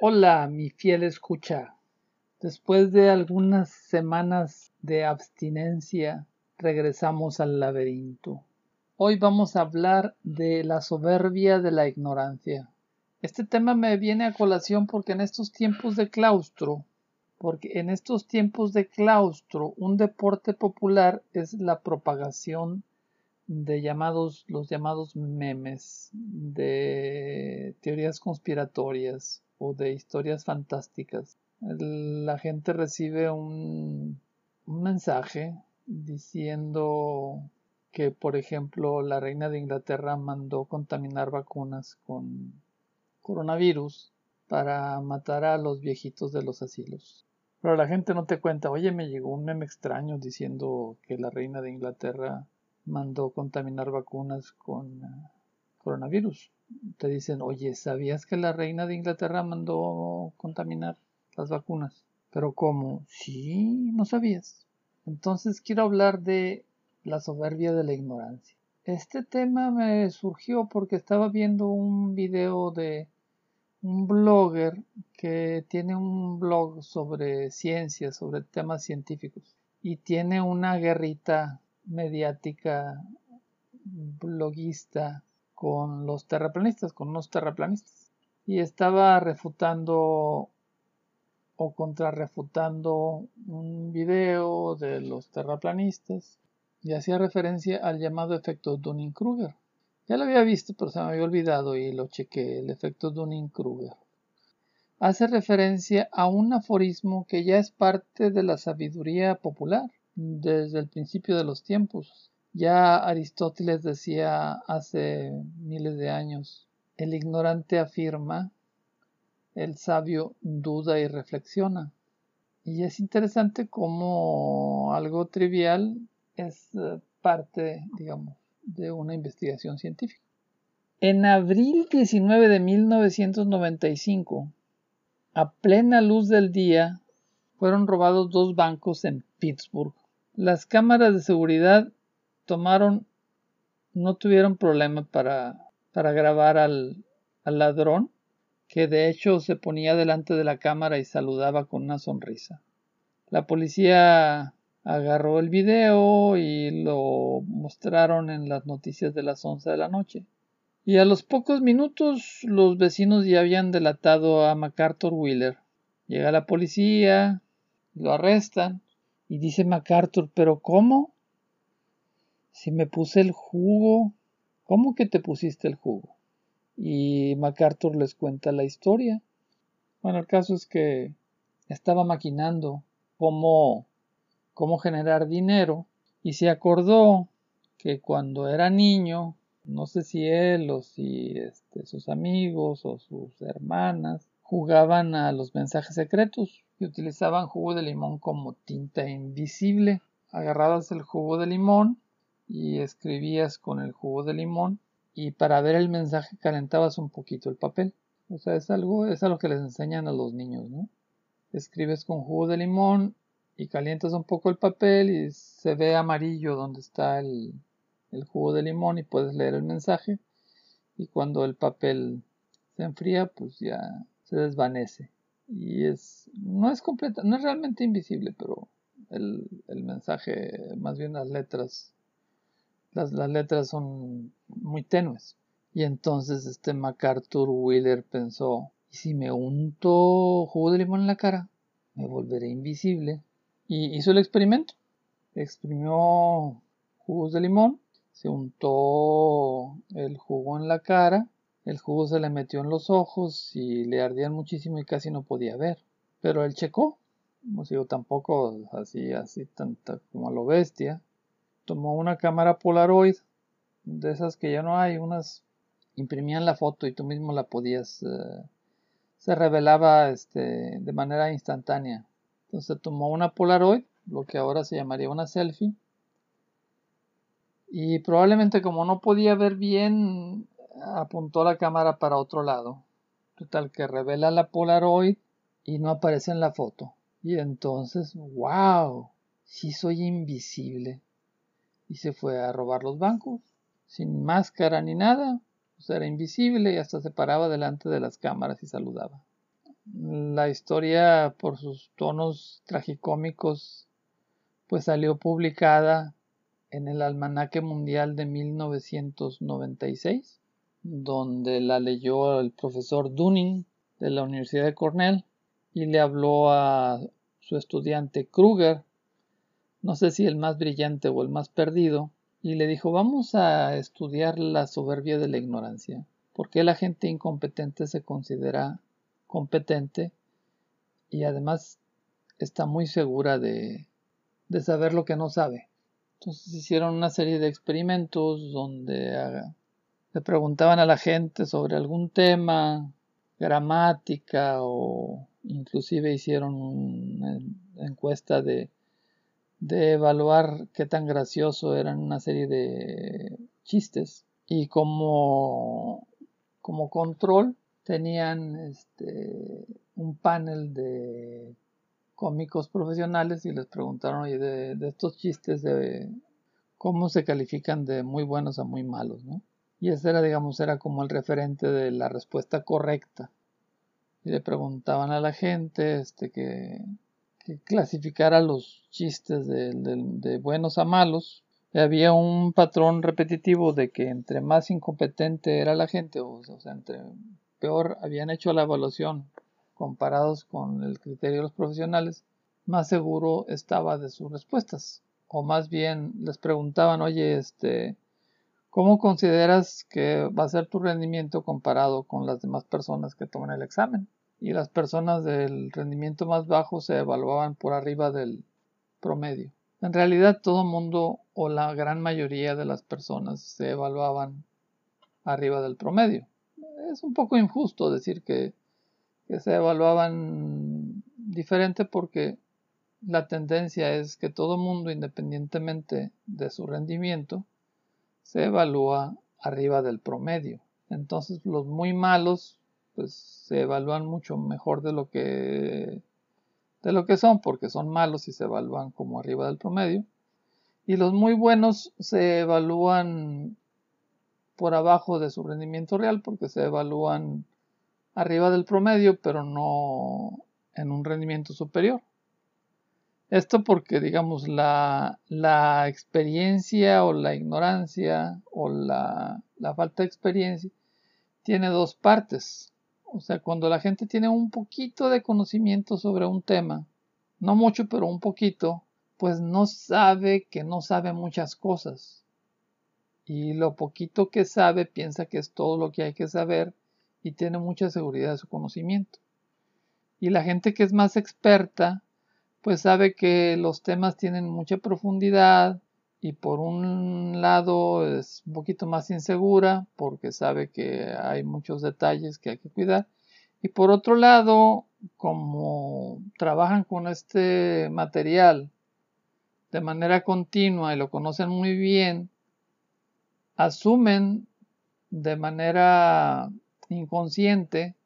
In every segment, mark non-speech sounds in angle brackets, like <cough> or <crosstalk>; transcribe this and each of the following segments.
Hola, mi fiel escucha. Después de algunas semanas de abstinencia, regresamos al laberinto. Hoy vamos a hablar de la soberbia de la ignorancia. Este tema me viene a colación porque en estos tiempos de claustro, porque en estos tiempos de claustro, un deporte popular es la propagación de llamados, los llamados memes, de teorías conspiratorias o de historias fantásticas. La gente recibe un, un mensaje diciendo que, por ejemplo, la reina de Inglaterra mandó contaminar vacunas con coronavirus para matar a los viejitos de los asilos. Pero la gente no te cuenta, oye, me llegó un meme extraño diciendo que la reina de Inglaterra mandó contaminar vacunas con coronavirus. Te dicen, oye, ¿sabías que la reina de Inglaterra mandó contaminar las vacunas? Pero ¿cómo? Sí, no sabías. Entonces quiero hablar de la soberbia de la ignorancia. Este tema me surgió porque estaba viendo un video de un blogger que tiene un blog sobre ciencias, sobre temas científicos y tiene una guerrita mediática bloguista con los terraplanistas, con unos terraplanistas. Y estaba refutando o contrarrefutando un video de los terraplanistas y hacía referencia al llamado efecto Dunning-Kruger. Ya lo había visto, pero se me había olvidado y lo chequé, el efecto Dunning-Kruger. Hace referencia a un aforismo que ya es parte de la sabiduría popular desde el principio de los tiempos. Ya Aristóteles decía hace miles de años, el ignorante afirma, el sabio duda y reflexiona. Y es interesante cómo algo trivial es eh, parte, digamos, de una investigación científica. En abril 19 de 1995, a plena luz del día, fueron robados dos bancos en Pittsburgh. Las cámaras de seguridad tomaron, no tuvieron problema para, para grabar al, al ladrón, que de hecho se ponía delante de la cámara y saludaba con una sonrisa. La policía agarró el video y lo mostraron en las noticias de las 11 de la noche. Y a los pocos minutos los vecinos ya habían delatado a MacArthur Wheeler. Llega la policía, lo arrestan y dice MacArthur, ¿pero cómo? Si me puse el jugo. ¿Cómo que te pusiste el jugo? Y MacArthur les cuenta la historia. Bueno, el caso es que estaba maquinando cómo, cómo generar dinero y se acordó que cuando era niño, no sé si él o si este, sus amigos o sus hermanas jugaban a los mensajes secretos y utilizaban jugo de limón como tinta invisible. Agarrabas el jugo de limón y escribías con el jugo de limón y para ver el mensaje calentabas un poquito el papel. O sea, es algo, es algo que les enseñan a los niños, ¿no? Escribes con jugo de limón y calientas un poco el papel y se ve amarillo donde está el, el jugo de limón y puedes leer el mensaje. Y cuando el papel se enfría, pues ya se desvanece y es no es completa, no es realmente invisible, pero el, mensaje, más bien las letras, las, las letras son muy tenues. Y entonces este MacArthur Wheeler pensó, ¿y si me unto jugo de limón en la cara? Me volveré invisible. Y hizo el experimento. Exprimió jugos de limón, se untó el jugo en la cara el jugo se le metió en los ojos y le ardían muchísimo y casi no podía ver. Pero él checó, no digo, tampoco así, así tanta como a lo bestia. Tomó una cámara Polaroid, de esas que ya no hay, unas imprimían la foto y tú mismo la podías, eh, se revelaba este, de manera instantánea. Entonces tomó una Polaroid, lo que ahora se llamaría una selfie, y probablemente como no podía ver bien apuntó la cámara para otro lado. Total que revela la Polaroid y no aparece en la foto. Y entonces, wow, sí soy invisible. Y se fue a robar los bancos, sin máscara ni nada. Pues era invisible y hasta se paraba delante de las cámaras y saludaba. La historia, por sus tonos tragicómicos, pues salió publicada en el Almanaque Mundial de 1996, donde la leyó el profesor Dunning de la Universidad de Cornell y le habló a su estudiante Kruger, no sé si el más brillante o el más perdido, y le dijo vamos a estudiar la soberbia de la ignorancia. ¿Por qué la gente incompetente se considera competente y además está muy segura de, de saber lo que no sabe? Entonces hicieron una serie de experimentos donde ah, le preguntaban a la gente sobre algún tema, gramática o inclusive hicieron una encuesta de, de evaluar qué tan gracioso eran una serie de chistes y como, como control tenían este, un panel de cómicos profesionales y les preguntaron de, estos chistes de cómo se califican de muy buenos a muy malos, ¿no? Y ese era, digamos, era como el referente de la respuesta correcta. Y le preguntaban a la gente este, que, que clasificara los chistes de, de, buenos a malos. Había un patrón repetitivo de que entre más incompetente era la gente, o sea, entre peor habían hecho la evaluación comparados con el criterio de los profesionales, más seguro estaba de sus respuestas. O más bien les preguntaban, oye, este, ¿cómo consideras que va a ser tu rendimiento comparado con las demás personas que toman el examen? Y las personas del rendimiento más bajo se evaluaban por arriba del promedio. En realidad todo mundo o la gran mayoría de las personas se evaluaban arriba del promedio. Es un poco injusto decir que que se evaluaban diferente porque la tendencia es que todo mundo, independientemente de su rendimiento, se evalúa arriba del promedio. Entonces los muy malos pues se evalúan mucho mejor de lo que de lo que son porque son malos y se evalúan como arriba del promedio y los muy buenos se evalúan por abajo de su rendimiento real porque se evalúan arriba del promedio, pero no en un rendimiento superior. Esto porque, digamos, la, la experiencia o la ignorancia o la, la falta de experiencia tiene dos partes. O sea, cuando la gente tiene un poquito de conocimiento sobre un tema, no mucho, pero un poquito, pues no sabe que no sabe muchas cosas. Y lo poquito que sabe piensa que es todo lo que hay que saber y tiene mucha seguridad de su conocimiento. Y la gente que es más experta, pues sabe que los temas tienen mucha profundidad y por un lado es un poquito más insegura porque sabe que hay muchos detalles que hay que cuidar. Y por otro lado, como trabajan con este material de manera continua y lo conocen muy bien, asumen de manera inconsciente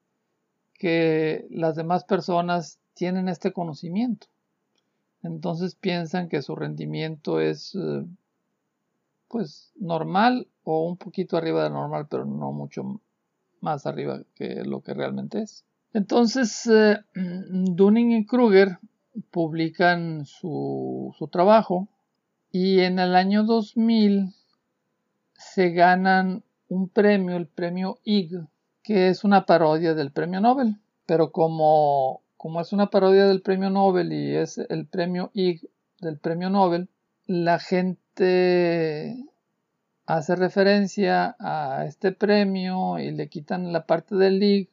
que las demás personas tienen este conocimiento. Entonces piensan que su rendimiento es eh, pues normal o un poquito arriba de normal, pero no mucho más arriba que lo que realmente es. Entonces eh, <clears throat> Dunning y Kruger publican su, su trabajo y en el año 2000 se ganan un premio, el premio IG, que es una parodia del premio Nobel. Pero como, como es una parodia del premio Nobel y es el premio Ig del premio Nobel, la gente hace referencia a este premio y le quitan la parte del Ig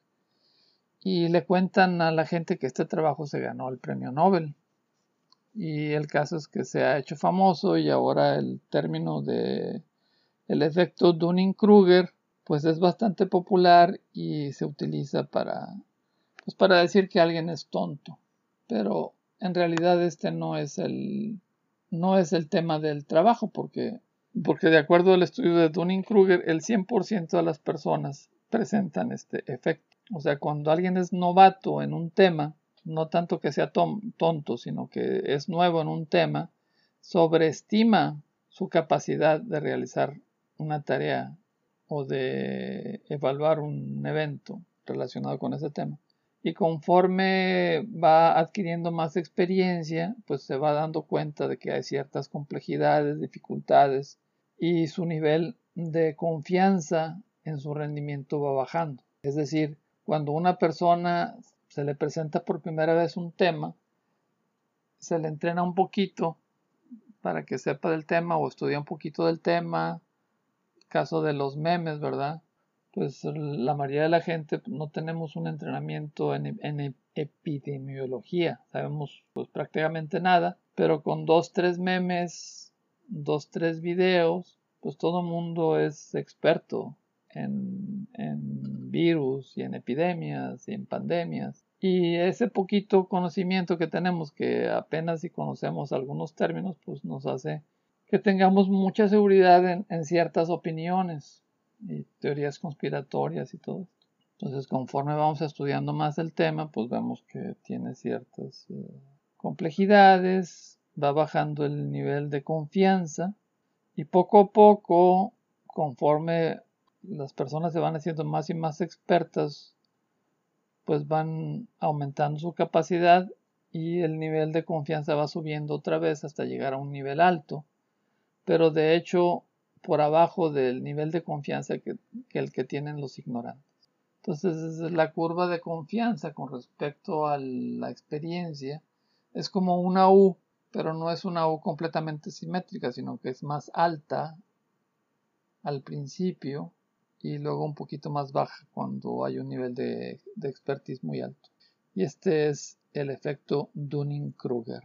y le cuentan a la gente que este trabajo se ganó el premio Nobel. Y el caso es que se ha hecho famoso y ahora el término de el efecto Dunning-Kruger pues es bastante popular y se utiliza para, pues para decir que alguien es tonto. Pero en realidad este no es el, no es el tema del trabajo porque, porque de acuerdo al estudio de Dunning-Kruger, el 100% de las personas presentan este efecto. O sea, cuando alguien es novato en un tema, no tanto que sea tonto, sino que es nuevo en un tema, sobreestima su capacidad de realizar una tarea o de evaluar un evento relacionado con ese tema. Y conforme va adquiriendo más experiencia, pues se va dando cuenta de que hay ciertas complejidades, dificultades y su nivel de confianza en su rendimiento va bajando. Es decir, cuando una persona se le presenta por primera vez un tema, se le entrena un poquito para que sepa del tema o estudia un poquito del tema. Caso de los memes, ¿verdad? Pues la mayoría de la gente pues, no tenemos un entrenamiento en, epidemiología, sabemos pues prácticamente nada, pero con dos, tres memes, dos, tres videos, pues todo el mundo es experto en, en virus y en epidemias y en pandemias. Y ese poquito conocimiento que tenemos, que apenas si conocemos algunos términos, pues nos hace que tengamos mucha seguridad en ciertas opiniones y teorías conspiratorias y todo esto. Entonces, conforme vamos estudiando más el tema, pues vemos que tiene ciertas eh, complejidades, va bajando el nivel de confianza y poco a poco, conforme las personas se van haciendo más y más expertas, pues van aumentando su capacidad y el nivel de confianza va subiendo otra vez hasta llegar a un nivel alto. Pero de hecho, por abajo del nivel de confianza que, el que tienen los ignorantes. Entonces, la curva de confianza con respecto a la experiencia es como una U, pero no es una U completamente simétrica, sino que es más alta al principio y luego un poquito más baja cuando hay un nivel de, de expertise muy alto. Y este es el efecto Dunning-Kruger.